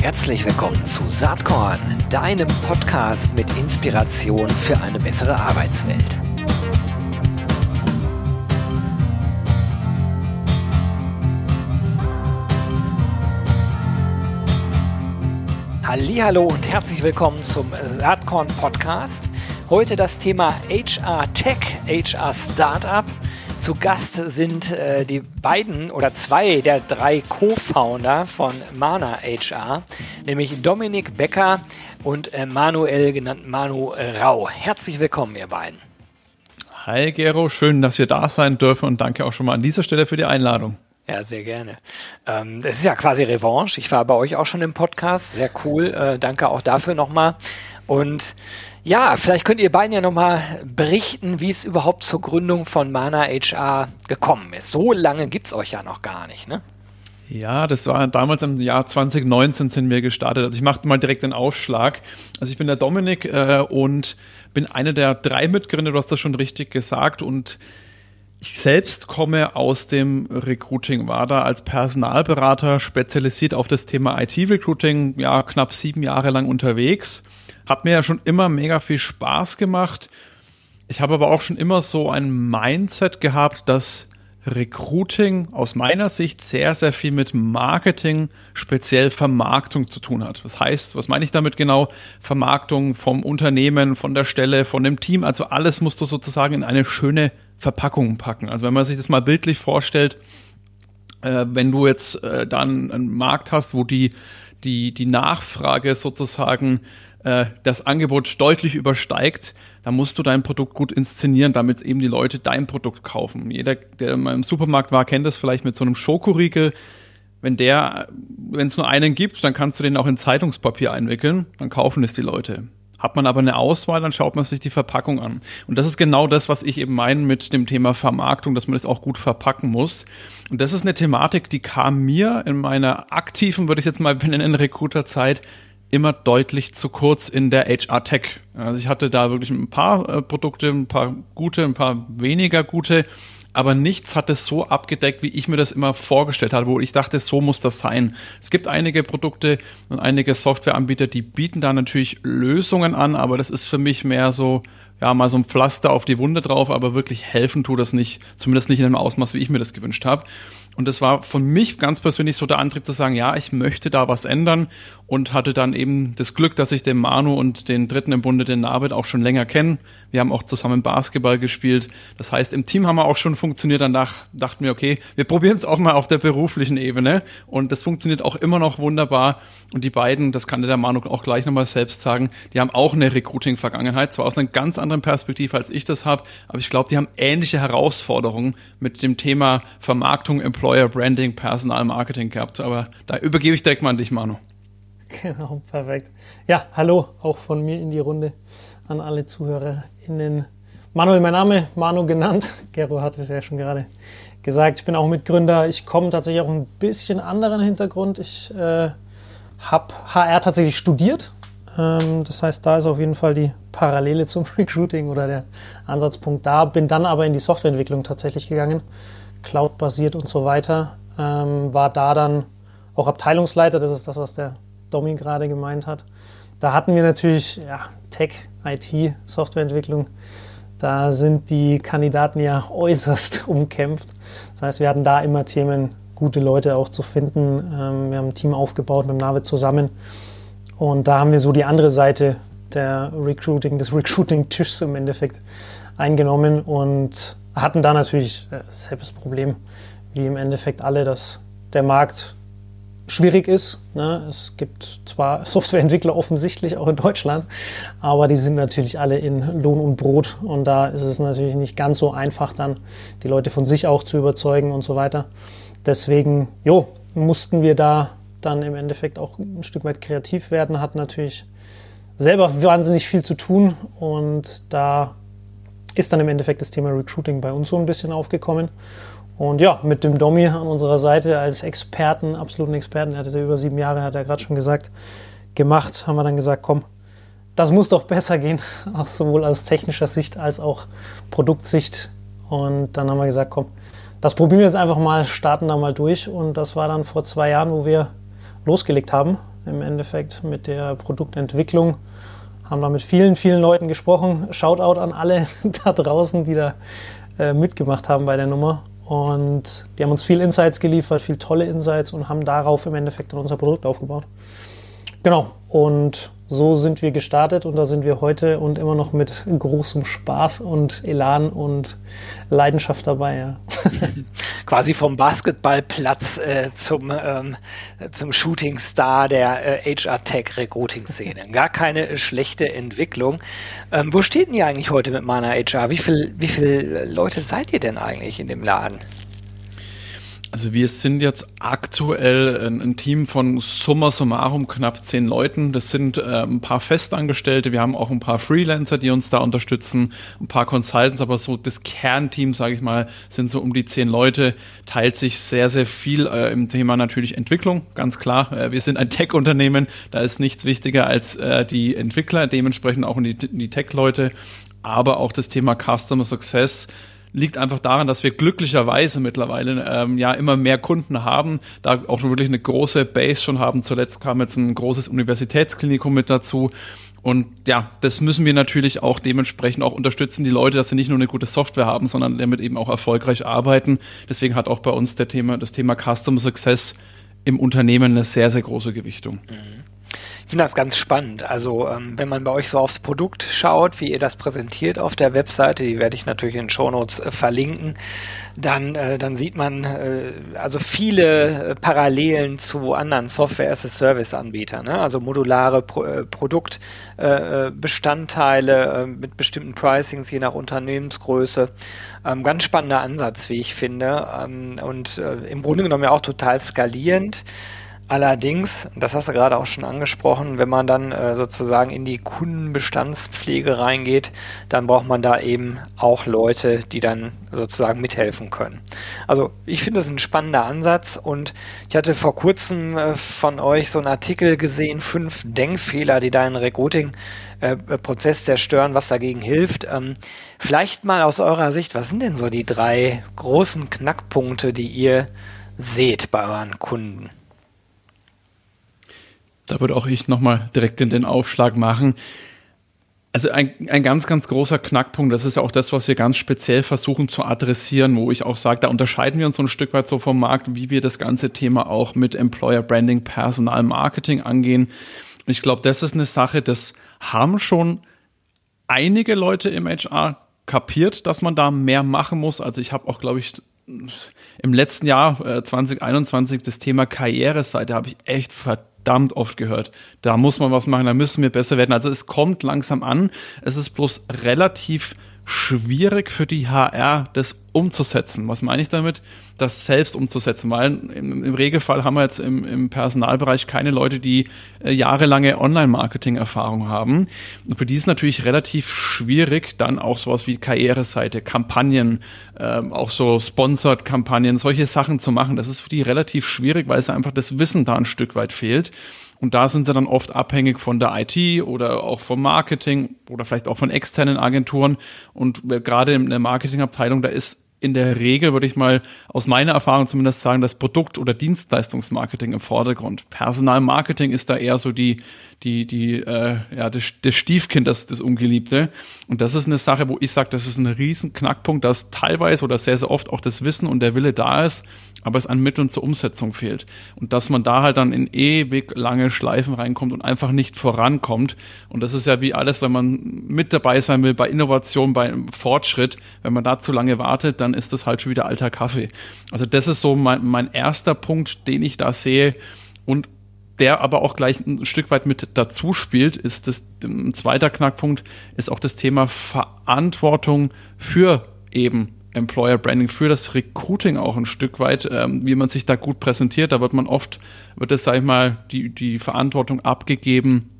Herzlich willkommen zu Saatkorn, deinem Podcast mit Inspiration für eine bessere Arbeitswelt. Hallo und herzlich willkommen zum Saatkorn Podcast. Heute das Thema HR Tech, HR Startup. Zu Gast sind äh, die beiden oder zwei der drei Co-Founder von Mana HR, nämlich Dominik Becker und äh, Manuel, genannt Manu Rau. Herzlich willkommen, ihr beiden. Hi Gero, schön, dass wir da sein dürfen und danke auch schon mal an dieser Stelle für die Einladung. Ja, sehr gerne. Ähm, das ist ja quasi Revanche. Ich war bei euch auch schon im Podcast. Sehr cool. Äh, danke auch dafür nochmal. Und ja, vielleicht könnt ihr beiden ja nochmal berichten, wie es überhaupt zur Gründung von Mana HR gekommen ist. So lange gibt es euch ja noch gar nicht, ne? Ja, das war damals im Jahr 2019 sind wir gestartet. Also ich machte mal direkt den Ausschlag. Also ich bin der Dominik äh, und bin einer der drei Mitgründer, du hast das schon richtig gesagt. Und ich selbst komme aus dem Recruiting, war da als Personalberater spezialisiert auf das Thema IT-Recruiting, ja, knapp sieben Jahre lang unterwegs hat mir ja schon immer mega viel Spaß gemacht. Ich habe aber auch schon immer so ein Mindset gehabt, dass Recruiting aus meiner Sicht sehr, sehr viel mit Marketing, speziell Vermarktung zu tun hat. Das heißt, was meine ich damit genau? Vermarktung vom Unternehmen, von der Stelle, von dem Team. Also alles musst du sozusagen in eine schöne Verpackung packen. Also wenn man sich das mal bildlich vorstellt, äh, wenn du jetzt äh, dann einen Markt hast, wo die, die, die Nachfrage sozusagen äh, das Angebot deutlich übersteigt, dann musst du dein Produkt gut inszenieren, damit eben die Leute dein Produkt kaufen. Jeder, der mal im Supermarkt war, kennt das vielleicht mit so einem Schokoriegel. Wenn der, wenn es nur einen gibt, dann kannst du den auch in Zeitungspapier einwickeln, dann kaufen es die Leute. Hat man aber eine Auswahl, dann schaut man sich die Verpackung an. Und das ist genau das, was ich eben meine mit dem Thema Vermarktung, dass man das auch gut verpacken muss. Und das ist eine Thematik, die kam mir in meiner aktiven, würde ich jetzt mal benennen, Recruiter-Zeit immer deutlich zu kurz in der HR Tech. Also ich hatte da wirklich ein paar äh, Produkte, ein paar gute, ein paar weniger gute, aber nichts hat es so abgedeckt, wie ich mir das immer vorgestellt habe, wo ich dachte, so muss das sein. Es gibt einige Produkte und einige Softwareanbieter, die bieten da natürlich Lösungen an, aber das ist für mich mehr so, ja, mal so ein Pflaster auf die Wunde drauf, aber wirklich helfen tut das nicht, zumindest nicht in dem Ausmaß, wie ich mir das gewünscht habe. Und das war von mich ganz persönlich so der Antrieb zu sagen, ja, ich möchte da was ändern und hatte dann eben das Glück, dass ich den Manu und den dritten im Bunde, den Navid, auch schon länger kenne. Wir haben auch zusammen Basketball gespielt. Das heißt, im Team haben wir auch schon funktioniert. Danach dachten wir, okay, wir probieren es auch mal auf der beruflichen Ebene. Und das funktioniert auch immer noch wunderbar. Und die beiden, das kann der Manu auch gleich nochmal selbst sagen, die haben auch eine Recruiting-Vergangenheit, zwar aus einer ganz anderen Perspektive, als ich das habe, aber ich glaube, die haben ähnliche Herausforderungen mit dem Thema Vermarktung, Employer Branding, Personalmarketing gehabt. Aber da übergebe ich direkt mal an dich, Manu. Genau, perfekt. Ja, hallo auch von mir in die Runde an alle ZuhörerInnen. Manuel, mein Name, Manu genannt. Gero hat es ja schon gerade gesagt. Ich bin auch Mitgründer. Ich komme tatsächlich auch ein bisschen anderen Hintergrund. Ich äh, habe HR tatsächlich studiert. Ähm, das heißt, da ist auf jeden Fall die Parallele zum Recruiting oder der Ansatzpunkt da. Bin dann aber in die Softwareentwicklung tatsächlich gegangen, Cloud-basiert und so weiter. Ähm, war da dann auch Abteilungsleiter. Das ist das, was der Domi gerade gemeint hat. Da hatten wir natürlich ja, Tech, IT, Softwareentwicklung. Da sind die Kandidaten ja äußerst umkämpft. Das heißt, wir hatten da immer Themen, gute Leute auch zu finden. Ähm, wir haben ein Team aufgebaut mit Navid zusammen. Und da haben wir so die andere Seite der Recruiting, des Recruiting-Tischs im Endeffekt eingenommen und hatten da natürlich selbst das Problem, wie im Endeffekt alle, dass der Markt schwierig ist. Ne? Es gibt zwar Softwareentwickler offensichtlich auch in Deutschland, aber die sind natürlich alle in Lohn und Brot und da ist es natürlich nicht ganz so einfach dann, die Leute von sich auch zu überzeugen und so weiter. Deswegen, jo, mussten wir da dann im Endeffekt auch ein Stück weit kreativ werden, hat natürlich selber wahnsinnig viel zu tun und da ist dann im Endeffekt das Thema Recruiting bei uns so ein bisschen aufgekommen. Und ja, mit dem Domi an unserer Seite als Experten, absoluten Experten, er hat es ja über sieben Jahre, hat er gerade schon gesagt, gemacht, haben wir dann gesagt, komm, das muss doch besser gehen, auch sowohl aus technischer Sicht als auch Produktsicht. Und dann haben wir gesagt, komm, das probieren wir jetzt einfach mal, starten da mal durch. Und das war dann vor zwei Jahren, wo wir losgelegt haben, im Endeffekt mit der Produktentwicklung. Haben da mit vielen, vielen Leuten gesprochen. Shoutout an alle da draußen, die da äh, mitgemacht haben bei der Nummer. Und die haben uns viel Insights geliefert, viel tolle Insights und haben darauf im Endeffekt dann unser Produkt aufgebaut. Genau. Und so sind wir gestartet und da sind wir heute und immer noch mit großem Spaß und Elan und Leidenschaft dabei. Ja. Quasi vom Basketballplatz äh, zum, ähm, zum Shootingstar der äh, HR-Tech-Recruiting-Szene. Gar keine schlechte Entwicklung. Ähm, wo steht denn ihr eigentlich heute mit meiner HR? Wie viele wie viel Leute seid ihr denn eigentlich in dem Laden? Also wir sind jetzt aktuell ein, ein, Team von summa summarum knapp zehn Leuten. Das sind äh, ein paar Festangestellte, wir haben auch ein paar Freelancer, die uns da unterstützen, ein paar Consultants, aber so das Kernteam, sage ich mal, sind so um die zehn Leute, teilt sich sehr, sehr viel äh, im Thema natürlich Entwicklung, ganz klar. Äh, wir sind ein Tech-Unternehmen, da ist nichts wichtiger als äh, die Entwickler, dementsprechend auch die, die Tech-Leute, aber auch das Thema Customer Success liegt einfach daran, dass wir glücklicherweise mittlerweile ähm, ja immer mehr Kunden haben, da auch schon wirklich eine große Base schon haben. Zuletzt kam jetzt ein großes Universitätsklinikum mit dazu. Und ja, das müssen wir natürlich auch dementsprechend auch unterstützen, die Leute, dass sie nicht nur eine gute Software haben, sondern damit eben auch erfolgreich arbeiten. Deswegen hat auch bei uns der Thema, das Thema Customer Success im Unternehmen eine sehr, sehr große Gewichtung. Mhm. Finde das ganz spannend. Also ähm, wenn man bei euch so aufs Produkt schaut, wie ihr das präsentiert auf der Webseite, die werde ich natürlich in den Shownotes äh, verlinken, dann, äh, dann sieht man äh, also viele äh, Parallelen zu anderen Software-as-a-Service-Anbietern. Ne? Also modulare Pro äh, Produktbestandteile äh, mit bestimmten Pricings je nach Unternehmensgröße. Ähm, ganz spannender Ansatz, wie ich finde. Ähm, und im Grunde genommen ja auch total skalierend. Allerdings, das hast du gerade auch schon angesprochen, wenn man dann äh, sozusagen in die Kundenbestandspflege reingeht, dann braucht man da eben auch Leute, die dann sozusagen mithelfen können. Also ich finde das ein spannender Ansatz und ich hatte vor kurzem äh, von euch so einen Artikel gesehen, fünf Denkfehler, die deinen Recruiting-Prozess äh, zerstören, was dagegen hilft. Ähm, vielleicht mal aus eurer Sicht, was sind denn so die drei großen Knackpunkte, die ihr seht bei euren Kunden? Da würde auch ich nochmal direkt in den Aufschlag machen. Also ein, ein ganz, ganz großer Knackpunkt, das ist ja auch das, was wir ganz speziell versuchen zu adressieren, wo ich auch sage, da unterscheiden wir uns so ein Stück weit so vom Markt, wie wir das ganze Thema auch mit Employer Branding, Personal Marketing angehen. Und ich glaube, das ist eine Sache, das haben schon einige Leute im HR kapiert, dass man da mehr machen muss. Also ich habe auch, glaube ich, im letzten Jahr äh, 2021 das Thema Karriereseite habe ich echt verdammt verdammt oft gehört. Da muss man was machen, da müssen wir besser werden. Also es kommt langsam an. Es ist bloß relativ schwierig für die HR, das umzusetzen. Was meine ich damit? Das selbst umzusetzen, weil im, im Regelfall haben wir jetzt im, im Personalbereich keine Leute, die äh, jahrelange Online-Marketing-Erfahrung haben. Und für die ist natürlich relativ schwierig, dann auch sowas wie Karriereseite, Kampagnen, äh, auch so Sponsored-Kampagnen, solche Sachen zu machen. Das ist für die relativ schwierig, weil es einfach das Wissen da ein Stück weit fehlt. Und da sind sie dann oft abhängig von der IT oder auch vom Marketing oder vielleicht auch von externen Agenturen. Und gerade in der Marketingabteilung, da ist in der Regel, würde ich mal aus meiner Erfahrung zumindest sagen, das Produkt- oder Dienstleistungsmarketing im Vordergrund. Personalmarketing ist da eher so die, die, die, äh, ja, das, das Stiefkind, das, das Ungeliebte. Und das ist eine Sache, wo ich sage, das ist ein riesen Knackpunkt, dass teilweise oder sehr, sehr oft auch das Wissen und der Wille da ist, aber es an Mitteln zur Umsetzung fehlt. Und dass man da halt dann in ewig lange Schleifen reinkommt und einfach nicht vorankommt. Und das ist ja wie alles, wenn man mit dabei sein will bei Innovation, bei Fortschritt. Wenn man da zu lange wartet, dann ist das halt schon wieder alter Kaffee. Also das ist so mein, mein erster Punkt, den ich da sehe. Und der aber auch gleich ein Stück weit mit dazu spielt, ist das ein zweiter Knackpunkt, ist auch das Thema Verantwortung für eben Employer Branding, für das Recruiting auch ein Stück weit, ähm, wie man sich da gut präsentiert. Da wird man oft, wird es, sag ich mal, die, die Verantwortung abgegeben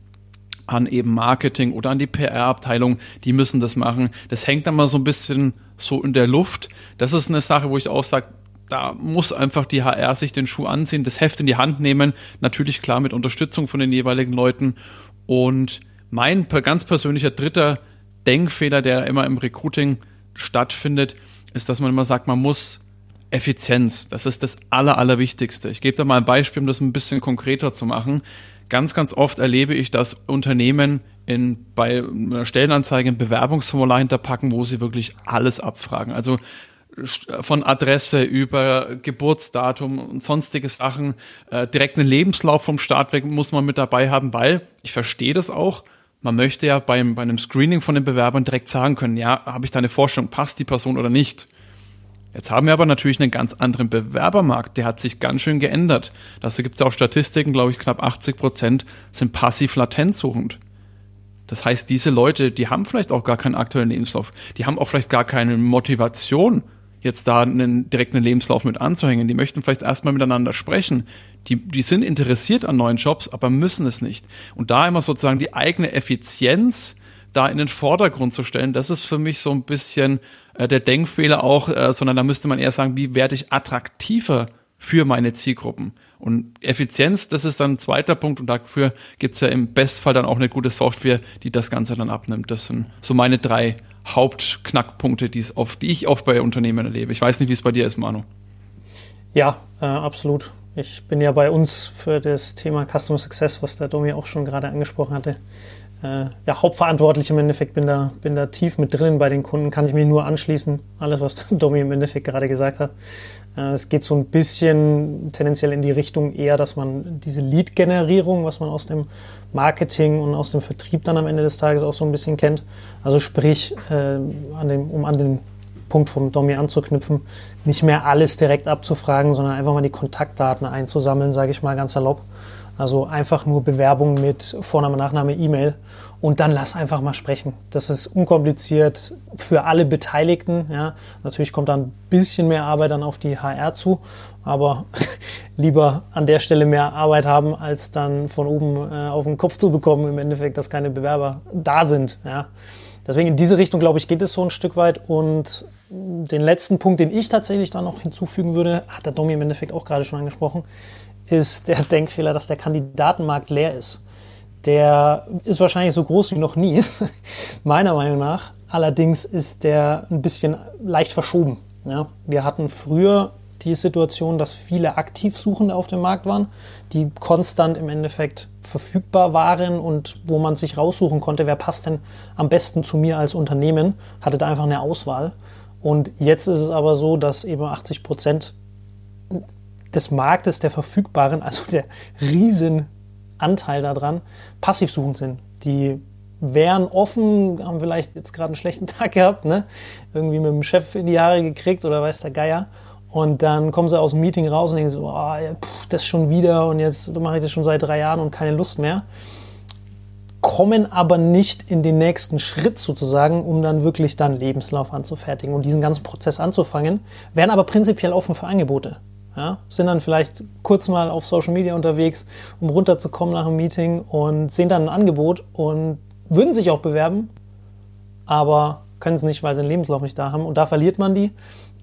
an eben Marketing oder an die PR-Abteilung, die müssen das machen. Das hängt dann mal so ein bisschen so in der Luft. Das ist eine Sache, wo ich auch sage, da muss einfach die HR sich den Schuh anziehen, das Heft in die Hand nehmen, natürlich klar mit Unterstützung von den jeweiligen Leuten. Und mein ganz persönlicher dritter Denkfehler, der immer im Recruiting stattfindet, ist, dass man immer sagt, man muss Effizienz, das ist das Aller, Allerwichtigste. Ich gebe da mal ein Beispiel, um das ein bisschen konkreter zu machen. Ganz, ganz oft erlebe ich, dass Unternehmen in, bei einer Stellenanzeige ein Bewerbungsformular hinterpacken, wo sie wirklich alles abfragen. Also von Adresse über Geburtsdatum und sonstige Sachen, äh, direkt einen Lebenslauf vom Start weg muss man mit dabei haben, weil ich verstehe das auch. Man möchte ja beim, bei einem Screening von den Bewerbern direkt sagen können, ja, habe ich da eine Vorstellung, passt die Person oder nicht? Jetzt haben wir aber natürlich einen ganz anderen Bewerbermarkt, der hat sich ganz schön geändert. Dazu gibt es ja auch Statistiken, glaube ich, knapp 80 Prozent sind passiv latent suchend. Das heißt, diese Leute, die haben vielleicht auch gar keinen aktuellen Lebenslauf, die haben auch vielleicht gar keine Motivation, jetzt da einen direkten Lebenslauf mit anzuhängen. Die möchten vielleicht erstmal miteinander sprechen. Die, die sind interessiert an neuen Jobs, aber müssen es nicht. Und da immer sozusagen die eigene Effizienz da in den Vordergrund zu stellen, das ist für mich so ein bisschen äh, der Denkfehler auch, äh, sondern da müsste man eher sagen, wie werde ich attraktiver für meine Zielgruppen? Und Effizienz, das ist dann ein zweiter Punkt und dafür gibt's ja im Bestfall dann auch eine gute Software, die das Ganze dann abnimmt. Das sind so meine drei Hauptknackpunkte, die, es oft, die ich oft bei Unternehmen erlebe. Ich weiß nicht, wie es bei dir ist, Manu. Ja, äh, absolut. Ich bin ja bei uns für das Thema Customer Success, was der Domi auch schon gerade angesprochen hatte, äh, ja, hauptverantwortlich im Endeffekt, bin da, bin da tief mit drinnen bei den Kunden, kann ich mir nur anschließen, alles, was Domi im Endeffekt gerade gesagt hat. Äh, es geht so ein bisschen tendenziell in die Richtung eher, dass man diese Lead-Generierung, was man aus dem Marketing und aus dem Vertrieb dann am Ende des Tages auch so ein bisschen kennt, also sprich, äh, an dem, um an den Punkt vom Domi anzuknüpfen, nicht mehr alles direkt abzufragen, sondern einfach mal die Kontaktdaten einzusammeln, sage ich mal ganz salopp also einfach nur Bewerbung mit Vorname, Nachname, E-Mail und dann lass einfach mal sprechen. Das ist unkompliziert für alle Beteiligten. Ja. Natürlich kommt da ein bisschen mehr Arbeit dann auf die HR zu, aber lieber an der Stelle mehr Arbeit haben, als dann von oben äh, auf den Kopf zu bekommen, im Endeffekt, dass keine Bewerber da sind. Ja. Deswegen in diese Richtung, glaube ich, geht es so ein Stück weit. Und den letzten Punkt, den ich tatsächlich da noch hinzufügen würde, hat der Domi im Endeffekt auch gerade schon angesprochen, ist der Denkfehler, dass der Kandidatenmarkt leer ist. Der ist wahrscheinlich so groß wie noch nie, meiner Meinung nach. Allerdings ist der ein bisschen leicht verschoben. Ja, wir hatten früher die Situation, dass viele Aktivsuchende auf dem Markt waren, die konstant im Endeffekt verfügbar waren und wo man sich raussuchen konnte, wer passt denn am besten zu mir als Unternehmen, hatte da einfach eine Auswahl. Und jetzt ist es aber so, dass eben 80 Prozent des Marktes der Verfügbaren, also der Riesenanteil daran, passiv suchend sind. Die wären offen, haben vielleicht jetzt gerade einen schlechten Tag gehabt, ne? irgendwie mit dem Chef in die Haare gekriegt oder weiß der Geier. Und dann kommen sie aus dem Meeting raus und denken so, oh, pff, das schon wieder und jetzt mache ich das schon seit drei Jahren und keine Lust mehr. Kommen aber nicht in den nächsten Schritt sozusagen, um dann wirklich dann Lebenslauf anzufertigen und diesen ganzen Prozess anzufangen, wären aber prinzipiell offen für Angebote. Ja, sind dann vielleicht kurz mal auf Social Media unterwegs, um runterzukommen nach einem Meeting und sehen dann ein Angebot und würden sich auch bewerben, aber können es nicht, weil sie den Lebenslauf nicht da haben. Und da verliert man die.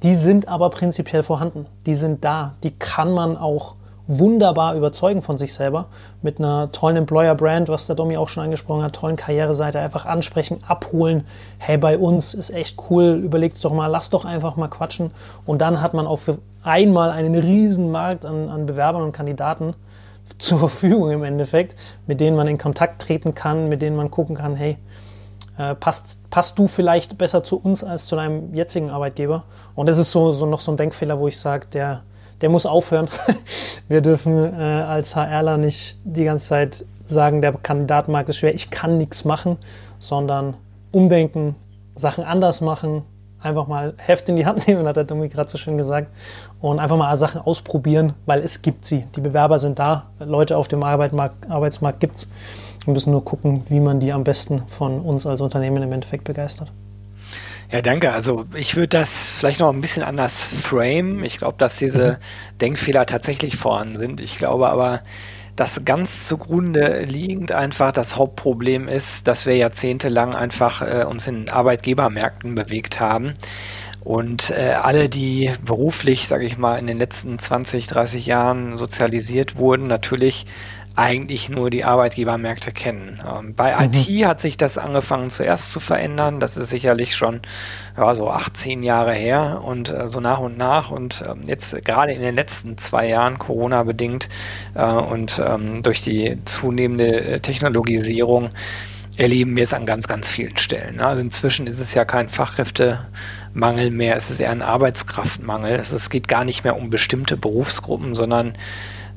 Die sind aber prinzipiell vorhanden. Die sind da. Die kann man auch wunderbar überzeugen von sich selber mit einer tollen Employer-Brand, was der Domi auch schon angesprochen hat, tollen Karriereseite, einfach ansprechen, abholen. Hey, bei uns ist echt cool, überlegt doch mal, lass doch einfach mal quatschen. Und dann hat man auch für einmal einen riesen Markt an, an Bewerbern und Kandidaten zur Verfügung im Endeffekt, mit denen man in Kontakt treten kann, mit denen man gucken kann, hey, äh, passt, passt du vielleicht besser zu uns als zu deinem jetzigen Arbeitgeber? Und das ist so, so noch so ein Denkfehler, wo ich sage, der, der muss aufhören. Wir dürfen äh, als HRler nicht die ganze Zeit sagen, der Kandidatenmarkt ist schwer, ich kann nichts machen, sondern umdenken, Sachen anders machen, einfach mal Heft in die Hand nehmen, hat der Domi gerade so schön gesagt, und einfach mal Sachen ausprobieren, weil es gibt sie. Die Bewerber sind da, Leute auf dem Arbeitsmarkt, Arbeitsmarkt gibt es. Wir müssen nur gucken, wie man die am besten von uns als Unternehmen im Endeffekt begeistert. Ja, danke. Also ich würde das vielleicht noch ein bisschen anders frame. Ich glaube, dass diese mhm. Denkfehler tatsächlich vorhanden sind. Ich glaube aber, dass ganz zugrunde liegend einfach das Hauptproblem ist, dass wir jahrzehntelang einfach äh, uns in Arbeitgebermärkten bewegt haben. Und äh, alle, die beruflich, sage ich mal, in den letzten 20, 30 Jahren sozialisiert wurden, natürlich eigentlich nur die Arbeitgebermärkte kennen. Ähm, bei mhm. IT hat sich das angefangen zuerst zu verändern. Das ist sicherlich schon ja, so 18 Jahre her und äh, so nach und nach. Und ähm, jetzt gerade in den letzten zwei Jahren, Corona bedingt äh, und ähm, durch die zunehmende äh, Technologisierung, erleben wir es an ganz, ganz vielen Stellen. Also inzwischen ist es ja kein Fachkräftemangel mehr, es ist eher ein Arbeitskraftmangel. Es geht gar nicht mehr um bestimmte Berufsgruppen, sondern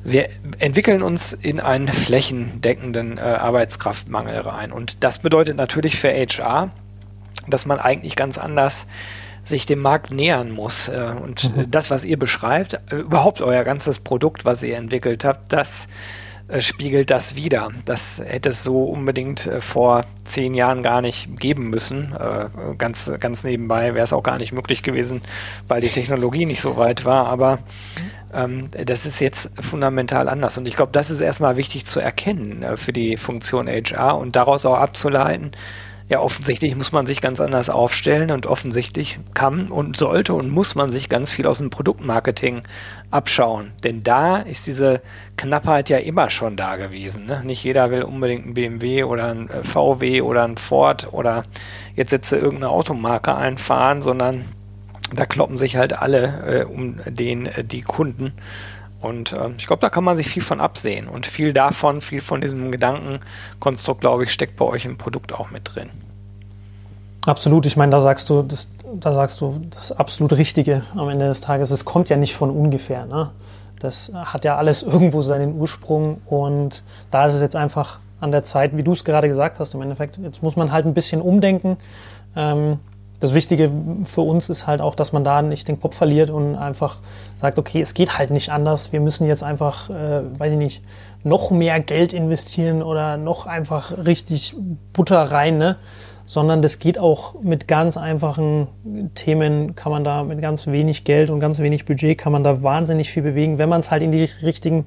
wir entwickeln uns in einen flächendeckenden äh, Arbeitskraftmangel rein. Und das bedeutet natürlich für HR, dass man eigentlich ganz anders sich dem Markt nähern muss. Äh, und mhm. das, was ihr beschreibt, äh, überhaupt euer ganzes Produkt, was ihr entwickelt habt, das äh, spiegelt das wieder. Das hätte es so unbedingt äh, vor zehn Jahren gar nicht geben müssen. Äh, ganz, ganz nebenbei wäre es auch gar nicht möglich gewesen, weil die Technologie nicht so weit war. Aber ähm, das ist jetzt fundamental anders. Und ich glaube, das ist erstmal wichtig zu erkennen äh, für die Funktion HR und daraus auch abzuleiten, ja, offensichtlich muss man sich ganz anders aufstellen und offensichtlich kann und sollte und muss man sich ganz viel aus dem Produktmarketing abschauen. Denn da ist diese Knappheit ja immer schon da gewesen. Ne? Nicht jeder will unbedingt ein BMW oder ein äh, VW oder ein Ford oder jetzt setze irgendeine Automarke einfahren, sondern da kloppen sich halt alle äh, um den, äh, die Kunden. Und äh, ich glaube, da kann man sich viel von absehen. Und viel davon, viel von diesem Gedankenkonstrukt, glaube ich, steckt bei euch im Produkt auch mit drin. Absolut. Ich meine, da sagst du, das, da sagst du das absolut Richtige am Ende des Tages. Es kommt ja nicht von ungefähr. Ne? Das hat ja alles irgendwo seinen Ursprung. Und da ist es jetzt einfach an der Zeit, wie du es gerade gesagt hast, im Endeffekt. Jetzt muss man halt ein bisschen umdenken. Ähm, das Wichtige für uns ist halt auch, dass man da nicht den Kopf verliert und einfach sagt, okay, es geht halt nicht anders. Wir müssen jetzt einfach, äh, weiß ich nicht, noch mehr Geld investieren oder noch einfach richtig Butter rein, ne? sondern das geht auch mit ganz einfachen Themen, kann man da mit ganz wenig Geld und ganz wenig Budget kann man da wahnsinnig viel bewegen, wenn man es halt in die richtigen,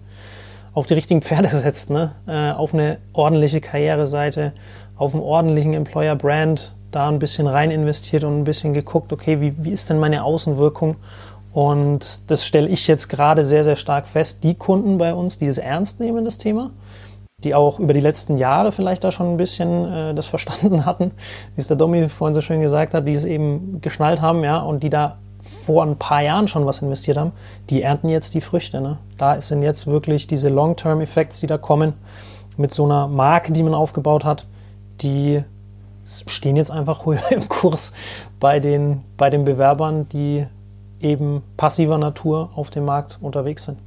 auf die richtigen Pferde setzt, ne? Äh, auf eine ordentliche Karriereseite, auf einen ordentlichen Employer Brand, da ein bisschen rein investiert und ein bisschen geguckt, okay, wie, wie ist denn meine Außenwirkung? Und das stelle ich jetzt gerade sehr, sehr stark fest. Die Kunden bei uns, die das ernst nehmen, das Thema, die auch über die letzten Jahre vielleicht da schon ein bisschen äh, das verstanden hatten, wie es der Domi vorhin so schön gesagt hat, die es eben geschnallt haben, ja, und die da vor ein paar Jahren schon was investiert haben, die ernten jetzt die Früchte. Ne? Da sind jetzt wirklich diese Long-Term-Effects, die da kommen, mit so einer Marke, die man aufgebaut hat, die stehen jetzt einfach höher im Kurs bei den, bei den Bewerbern, die eben passiver Natur auf dem Markt unterwegs sind.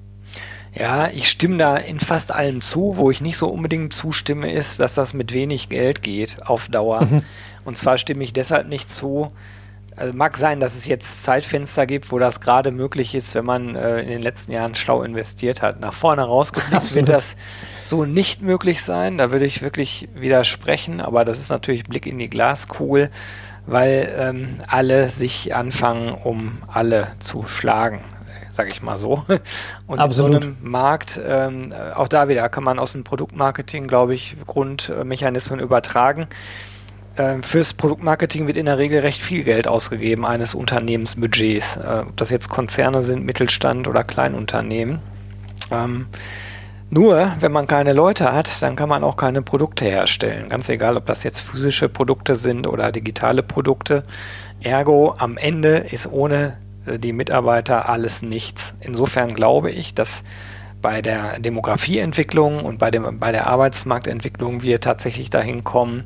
Ja, ich stimme da in fast allem zu. Wo ich nicht so unbedingt zustimme, ist, dass das mit wenig Geld geht auf Dauer. Mhm. Und zwar stimme ich deshalb nicht zu, also mag sein, dass es jetzt Zeitfenster gibt, wo das gerade möglich ist, wenn man äh, in den letzten Jahren schlau investiert hat. Nach vorne rausgeblickt wird das so nicht möglich sein. Da würde ich wirklich widersprechen, aber das ist natürlich Blick in die Glaskugel, weil ähm, alle sich anfangen, um alle zu schlagen sage ich mal so. Und Absolut. in so einem Markt, ähm, auch da wieder kann man aus dem Produktmarketing, glaube ich, Grundmechanismen übertragen. Ähm, fürs Produktmarketing wird in der Regel recht viel Geld ausgegeben eines Unternehmensbudgets, äh, ob das jetzt Konzerne sind, Mittelstand oder Kleinunternehmen. Ähm, nur, wenn man keine Leute hat, dann kann man auch keine Produkte herstellen. Ganz egal, ob das jetzt physische Produkte sind oder digitale Produkte. Ergo, am Ende ist ohne äh, die Mitarbeiter alles nichts. Insofern glaube ich, dass bei der Demografieentwicklung und bei, dem, bei der Arbeitsmarktentwicklung wir tatsächlich dahin kommen,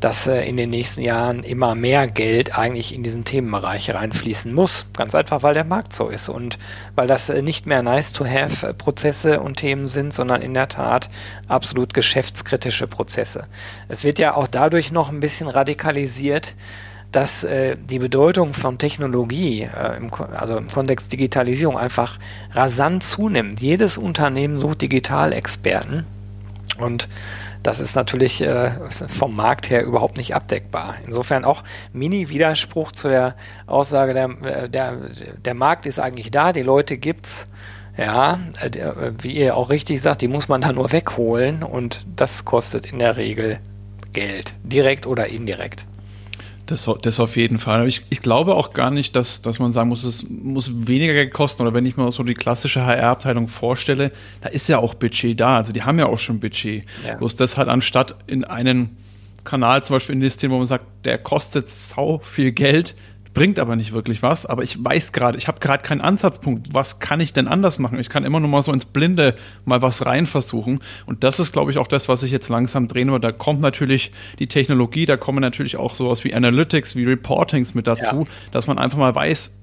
dass äh, in den nächsten Jahren immer mehr Geld eigentlich in diesen Themenbereich reinfließen muss. Ganz einfach, weil der Markt so ist und weil das äh, nicht mehr nice-to-have-Prozesse äh, und Themen sind, sondern in der Tat absolut geschäftskritische Prozesse. Es wird ja auch dadurch noch ein bisschen radikalisiert, dass äh, die Bedeutung von Technologie, äh, im, also im Kontext Digitalisierung, einfach rasant zunimmt. Jedes Unternehmen sucht Digitalexperten und das ist natürlich äh, vom Markt her überhaupt nicht abdeckbar. Insofern auch Mini-Widerspruch zu der Aussage, der, äh, der, der Markt ist eigentlich da, die Leute gibt's. Ja, äh, wie ihr auch richtig sagt, die muss man dann nur wegholen und das kostet in der Regel Geld, direkt oder indirekt. Das, das auf jeden Fall. Ich, ich glaube auch gar nicht, dass, dass man sagen muss, es muss weniger kosten. Oder wenn ich mir so die klassische HR-Abteilung vorstelle, da ist ja auch Budget da. Also die haben ja auch schon Budget. Ja. Bloß das halt anstatt in einen Kanal zum Beispiel investieren, wo man sagt, der kostet sau viel Geld, bringt aber nicht wirklich was. Aber ich weiß gerade, ich habe gerade keinen Ansatzpunkt. Was kann ich denn anders machen? Ich kann immer nur mal so ins Blinde mal was rein versuchen. Und das ist, glaube ich, auch das, was ich jetzt langsam drehen würde. Da kommt natürlich die Technologie, da kommen natürlich auch sowas wie Analytics, wie Reportings mit dazu, ja. dass man einfach mal weiß,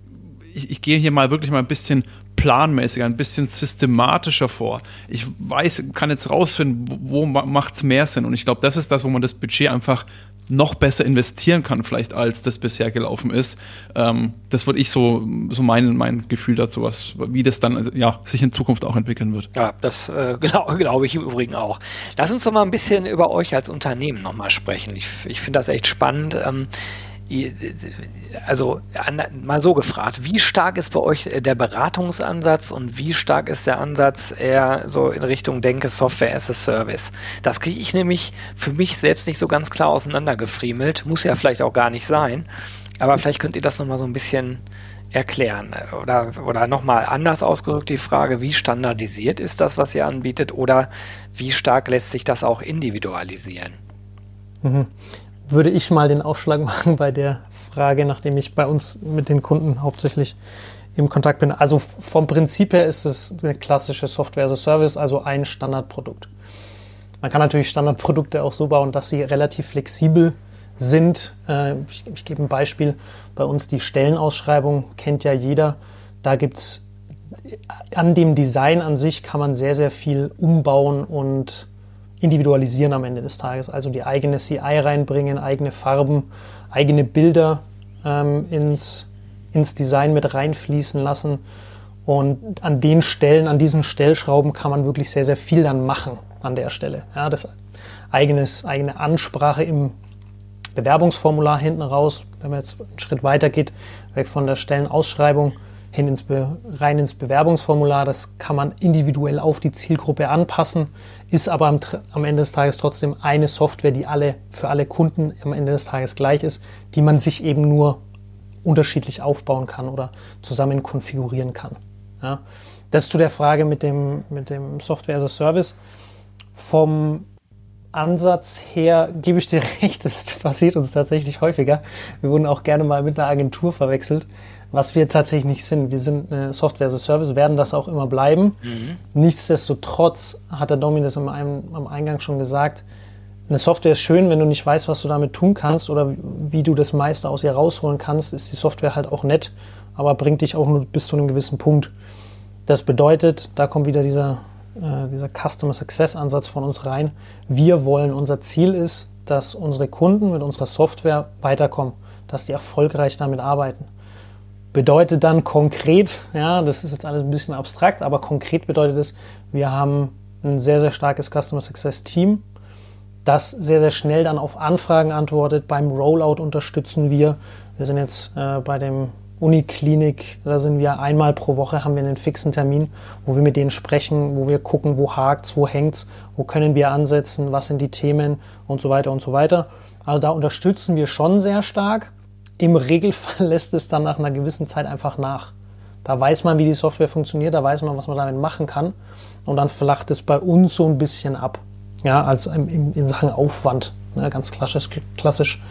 ich, ich gehe hier mal wirklich mal ein bisschen planmäßiger, ein bisschen systematischer vor. Ich weiß, kann jetzt rausfinden, wo, wo macht es mehr Sinn. Und ich glaube, das ist das, wo man das Budget einfach noch besser investieren kann, vielleicht als das bisher gelaufen ist. Ähm, das würde ich so, so mein, mein Gefühl dazu, was, wie das dann also, ja, sich in Zukunft auch entwickeln wird. Ja, das äh, glaube glaub ich im Übrigen auch. Lass uns doch mal ein bisschen über euch als Unternehmen nochmal sprechen. Ich, ich finde das echt spannend. Ähm, also mal so gefragt, wie stark ist bei euch der Beratungsansatz und wie stark ist der Ansatz eher so in Richtung Denke Software as a Service? Das kriege ich nämlich für mich selbst nicht so ganz klar auseinandergefriemelt, muss ja vielleicht auch gar nicht sein, aber vielleicht könnt ihr das nochmal so ein bisschen erklären. Oder, oder nochmal anders ausgedrückt die Frage, wie standardisiert ist das, was ihr anbietet? Oder wie stark lässt sich das auch individualisieren? Mhm würde ich mal den Aufschlag machen bei der Frage, nachdem ich bei uns mit den Kunden hauptsächlich im Kontakt bin. Also vom Prinzip her ist es eine klassische Software as a Service, also ein Standardprodukt. Man kann natürlich Standardprodukte auch so bauen, dass sie relativ flexibel sind. Äh, ich, ich gebe ein Beispiel. Bei uns die Stellenausschreibung kennt ja jeder. Da gibt es an dem Design an sich kann man sehr, sehr viel umbauen und individualisieren am Ende des Tages. Also die eigene CI reinbringen, eigene Farben, eigene Bilder ähm, ins, ins Design mit reinfließen lassen. Und an den Stellen, an diesen Stellschrauben kann man wirklich sehr, sehr viel dann machen an der Stelle. Ja, das eigenes, eigene Ansprache im Bewerbungsformular hinten raus, wenn man jetzt einen Schritt weiter geht, weg von der Stellenausschreibung, hin ins rein ins Bewerbungsformular. Das kann man individuell auf die Zielgruppe anpassen, ist aber am, am, Ende des Tages trotzdem eine Software, die alle für alle Kunden am Ende des Tages gleich ist, die man sich eben nur unterschiedlich aufbauen kann oder zusammen konfigurieren kann. Ja. Das zu der Frage mit dem, mit dem Software as a Service. Vom Ansatz her gebe ich dir recht, das passiert uns tatsächlich häufiger. Wir wurden auch gerne mal mit einer Agentur verwechselt was wir tatsächlich nicht sind. Wir sind eine Software as a Service, werden das auch immer bleiben. Mhm. Nichtsdestotrotz hat der Domin das am, am Eingang schon gesagt, eine Software ist schön, wenn du nicht weißt, was du damit tun kannst oder wie du das meiste aus ihr rausholen kannst, ist die Software halt auch nett, aber bringt dich auch nur bis zu einem gewissen Punkt. Das bedeutet, da kommt wieder dieser, äh, dieser Customer Success Ansatz von uns rein. Wir wollen, unser Ziel ist, dass unsere Kunden mit unserer Software weiterkommen, dass die erfolgreich damit arbeiten. Bedeutet dann konkret, ja, das ist jetzt alles ein bisschen abstrakt, aber konkret bedeutet es, wir haben ein sehr, sehr starkes Customer Success Team, das sehr, sehr schnell dann auf Anfragen antwortet. Beim Rollout unterstützen wir. Wir sind jetzt äh, bei dem Uniklinik, da sind wir einmal pro Woche, haben wir einen fixen Termin, wo wir mit denen sprechen, wo wir gucken, wo hakt's, wo hängt's, wo können wir ansetzen, was sind die Themen und so weiter und so weiter. Also da unterstützen wir schon sehr stark. Im Regelfall lässt es dann nach einer gewissen Zeit einfach nach. Da weiß man, wie die Software funktioniert, da weiß man, was man damit machen kann. Und dann flacht es bei uns so ein bisschen ab. Ja, als in, in Sachen Aufwand, ne, ganz klassisch, klassisch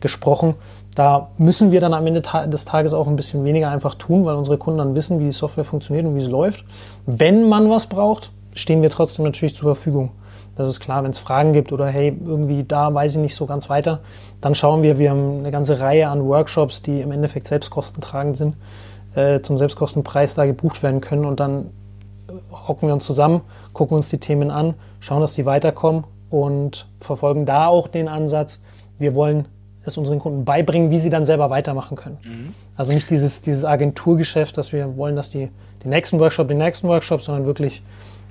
gesprochen. Da müssen wir dann am Ende des Tages auch ein bisschen weniger einfach tun, weil unsere Kunden dann wissen, wie die Software funktioniert und wie sie läuft. Wenn man was braucht, stehen wir trotzdem natürlich zur Verfügung. Das ist klar, wenn es Fragen gibt oder hey, irgendwie da weiß ich nicht so ganz weiter, dann schauen wir, wir haben eine ganze Reihe an Workshops, die im Endeffekt selbstkostentragend sind, äh, zum Selbstkostenpreis da gebucht werden können und dann äh, hocken wir uns zusammen, gucken uns die Themen an, schauen, dass die weiterkommen und verfolgen da auch den Ansatz, wir wollen es unseren Kunden beibringen, wie sie dann selber weitermachen können. Mhm. Also nicht dieses, dieses Agenturgeschäft, dass wir wollen, dass die den nächsten Workshop, den nächsten Workshop, sondern wirklich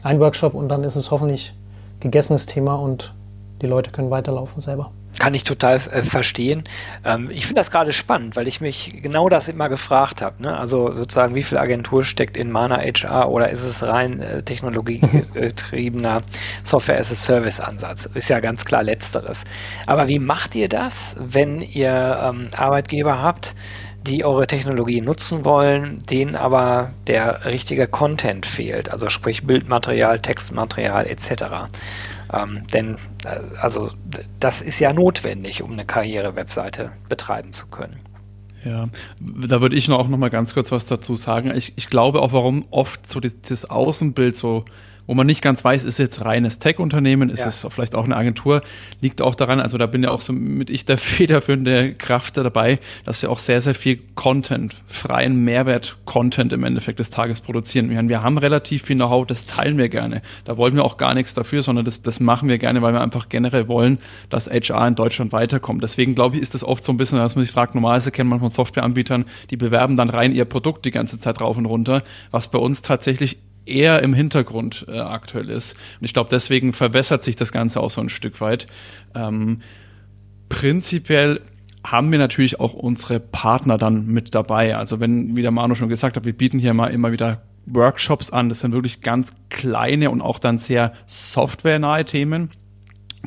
ein Workshop und dann ist es hoffentlich gegessenes Thema und die Leute können weiterlaufen selber. kann ich total äh, verstehen. Ähm, ich finde das gerade spannend, weil ich mich genau das immer gefragt habe. Ne? Also sozusagen, wie viel Agentur steckt in Mana HR oder ist es rein äh, technologiegetriebener Software as a Service Ansatz? Ist ja ganz klar letzteres. Aber wie macht ihr das, wenn ihr ähm, Arbeitgeber habt, die eure Technologie nutzen wollen, denen aber der richtige Content fehlt, also sprich Bildmaterial, Textmaterial etc. Ähm, denn äh, also das ist ja notwendig, um eine Karriere-Webseite betreiben zu können. Ja, da würde ich noch auch noch mal ganz kurz was dazu sagen. Ich, ich glaube auch, warum oft so das, das Außenbild so wo man nicht ganz weiß, ist jetzt reines Tech-Unternehmen, ist ja. es vielleicht auch eine Agentur, liegt auch daran, also da bin ja auch so mit ich der federführende Kraft dabei, dass wir auch sehr, sehr viel Content, freien Mehrwert-Content im Endeffekt des Tages produzieren. Wir, wir haben relativ viel Know-how, das teilen wir gerne. Da wollen wir auch gar nichts dafür, sondern das, das machen wir gerne, weil wir einfach generell wollen, dass HR in Deutschland weiterkommt. Deswegen glaube ich, ist das oft so ein bisschen, dass man sich fragt, normalerweise kennt man von Softwareanbietern, die bewerben dann rein ihr Produkt die ganze Zeit rauf und runter, was bei uns tatsächlich eher im Hintergrund äh, aktuell ist. Und ich glaube, deswegen verwässert sich das Ganze auch so ein Stück weit. Ähm, prinzipiell haben wir natürlich auch unsere Partner dann mit dabei. Also wenn, wie der Manu schon gesagt hat, wir bieten hier mal immer wieder Workshops an. Das sind wirklich ganz kleine und auch dann sehr softwarenahe Themen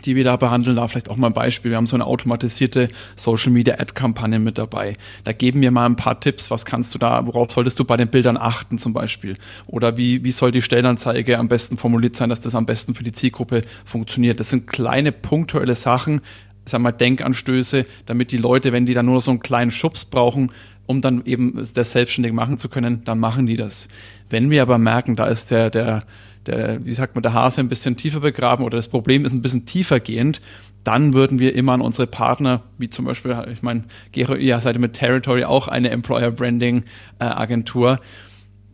die wir da behandeln. Da vielleicht auch mal ein Beispiel. Wir haben so eine automatisierte Social Media Ad Kampagne mit dabei. Da geben wir mal ein paar Tipps. Was kannst du da, worauf solltest du bei den Bildern achten zum Beispiel? Oder wie, wie soll die Stellenanzeige am besten formuliert sein, dass das am besten für die Zielgruppe funktioniert? Das sind kleine punktuelle Sachen, sag mal Denkanstöße, damit die Leute, wenn die dann nur so einen kleinen Schubs brauchen, um dann eben das selbstständig machen zu können, dann machen die das. Wenn wir aber merken, da ist der, der, der, wie sagt man, der Hase ein bisschen tiefer begraben oder das Problem ist ein bisschen tiefer gehend, dann würden wir immer an unsere Partner, wie zum Beispiel, ich meine, Gero, ihr seid mit Territory auch eine Employer Branding äh, Agentur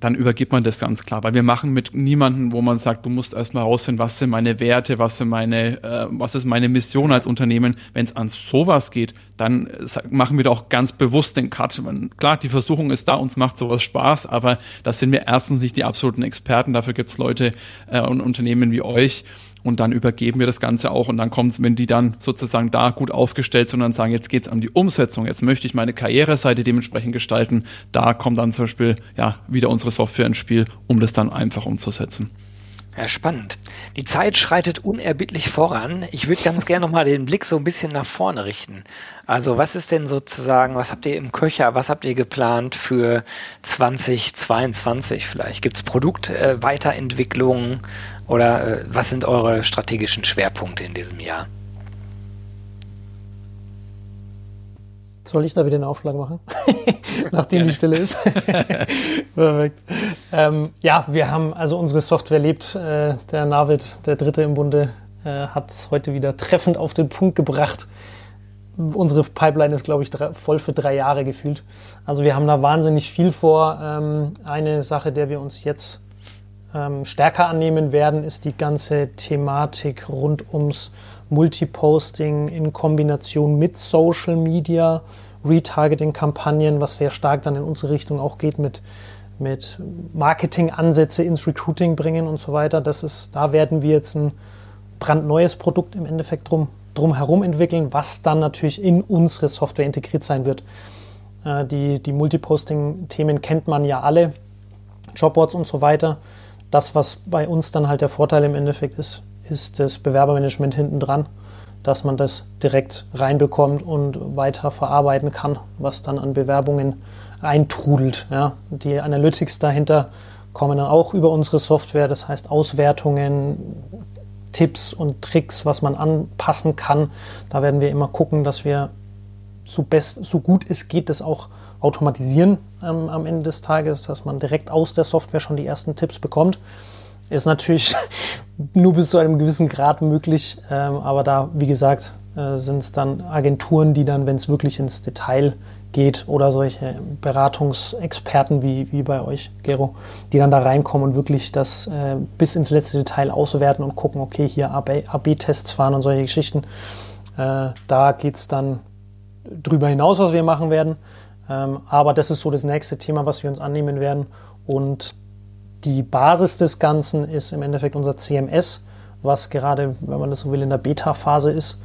dann übergibt man das ganz klar. Weil wir machen mit niemandem, wo man sagt, du musst erstmal rausfinden, was sind meine Werte, was sind meine, äh, was ist meine Mission als Unternehmen. Wenn es an sowas geht, dann äh, machen wir da auch ganz bewusst den Cut. Klar, die Versuchung ist da, uns macht sowas Spaß, aber da sind wir erstens nicht die absoluten Experten. Dafür gibt's Leute äh, und Unternehmen wie euch und dann übergeben wir das Ganze auch und dann kommt es, wenn die dann sozusagen da gut aufgestellt sind und dann sagen, jetzt geht's an die Umsetzung, jetzt möchte ich meine Karriereseite dementsprechend gestalten, da kommt dann zum Beispiel ja wieder unsere Software ins Spiel, um das dann einfach umzusetzen. Ja, spannend. Die Zeit schreitet unerbittlich voran. Ich würde ganz gerne nochmal den Blick so ein bisschen nach vorne richten. Also was ist denn sozusagen, was habt ihr im Köcher, was habt ihr geplant für 2022 vielleicht? Gibt es Produktweiterentwicklungen äh, oder äh, was sind eure strategischen Schwerpunkte in diesem Jahr? Soll ich da wieder einen Aufschlag machen? Nachdem Gerne. die Stille ist. Perfekt. Ähm, ja, wir haben, also unsere Software lebt. Äh, der Navid, der Dritte im Bunde, äh, hat es heute wieder treffend auf den Punkt gebracht. Unsere Pipeline ist, glaube ich, drei, voll für drei Jahre gefühlt. Also wir haben da wahnsinnig viel vor. Ähm, eine Sache, der wir uns jetzt ähm, stärker annehmen werden, ist die ganze Thematik rund ums Multiposting in Kombination mit Social Media, Retargeting-Kampagnen, was sehr stark dann in unsere Richtung auch geht mit, mit Marketing-Ansätze ins Recruiting bringen und so weiter. Das ist, da werden wir jetzt ein brandneues Produkt im Endeffekt drum, drum herum entwickeln, was dann natürlich in unsere Software integriert sein wird. Äh, die die Multiposting-Themen kennt man ja alle, Jobboards und so weiter. Das, was bei uns dann halt der Vorteil im Endeffekt ist, ist das Bewerbermanagement hinten dran, dass man das direkt reinbekommt und weiter verarbeiten kann, was dann an Bewerbungen eintrudelt. Ja. Die Analytics dahinter kommen dann auch über unsere Software, das heißt Auswertungen, Tipps und Tricks, was man anpassen kann. Da werden wir immer gucken, dass wir so, best, so gut es geht, das auch automatisieren ähm, am Ende des Tages, dass man direkt aus der Software schon die ersten Tipps bekommt. Ist natürlich nur bis zu einem gewissen Grad möglich, ähm, aber da, wie gesagt, äh, sind es dann Agenturen, die dann, wenn es wirklich ins Detail geht oder solche Beratungsexperten wie, wie bei euch, Gero, die dann da reinkommen und wirklich das äh, bis ins letzte Detail auswerten und gucken, okay, hier AB-Tests fahren und solche Geschichten. Äh, da geht es dann drüber hinaus, was wir machen werden. Ähm, aber das ist so das nächste Thema, was wir uns annehmen werden. Und die Basis des Ganzen ist im Endeffekt unser CMS, was gerade, wenn man das so will, in der Beta-Phase ist.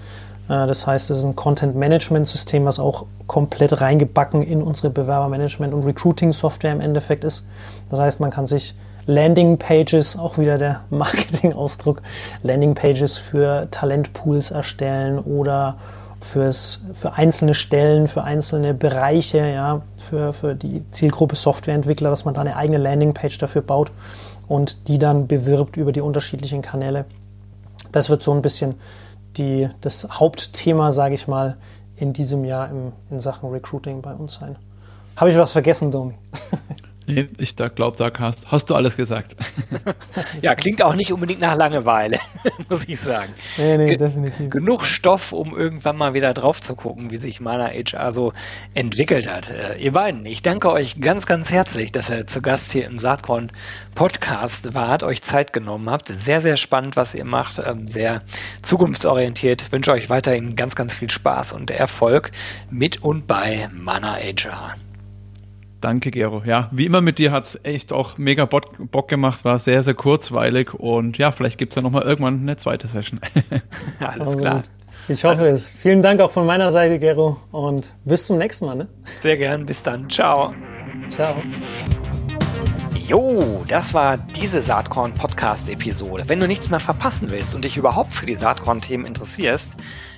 Äh, das heißt, es ist ein Content-Management-System, was auch komplett reingebacken in unsere Bewerbermanagement- und Recruiting-Software im Endeffekt ist. Das heißt, man kann sich Landing-Pages, auch wieder der Marketing-Ausdruck, Landing-Pages für Talentpools erstellen oder fürs, für einzelne Stellen, für einzelne Bereiche, ja, für, für die Zielgruppe Softwareentwickler, dass man da eine eigene Landingpage dafür baut und die dann bewirbt über die unterschiedlichen Kanäle. Das wird so ein bisschen die, das Hauptthema, sage ich mal, in diesem Jahr im, in Sachen Recruiting bei uns sein. Habe ich was vergessen, Domi? Nee, ich da glaube, da hast, hast du alles gesagt. ja, klingt auch nicht unbedingt nach Langeweile, muss ich sagen. Nee, nee, definitiv. Genug Stoff, um irgendwann mal wieder drauf zu gucken, wie sich meiner HR so entwickelt hat. Äh, ihr beiden, ich danke euch ganz, ganz herzlich, dass ihr zu Gast hier im Saatkorn Podcast wart, euch Zeit genommen habt. Sehr, sehr spannend, was ihr macht, ähm, sehr zukunftsorientiert. Ich wünsche euch weiterhin ganz, ganz viel Spaß und Erfolg mit und bei Mana HR. Danke, Gero. Ja, wie immer mit dir hat's echt auch mega Bock, Bock gemacht, war sehr, sehr kurzweilig und ja, vielleicht gibt's ja nochmal irgendwann eine zweite Session. Alles klar. Gut. Ich hoffe Alles. es. Vielen Dank auch von meiner Seite, Gero, und bis zum nächsten Mal. Ne? Sehr gern, bis dann. Ciao. Ciao. Jo, das war diese Saatkorn Podcast Episode. Wenn du nichts mehr verpassen willst und dich überhaupt für die Saatkorn Themen interessierst,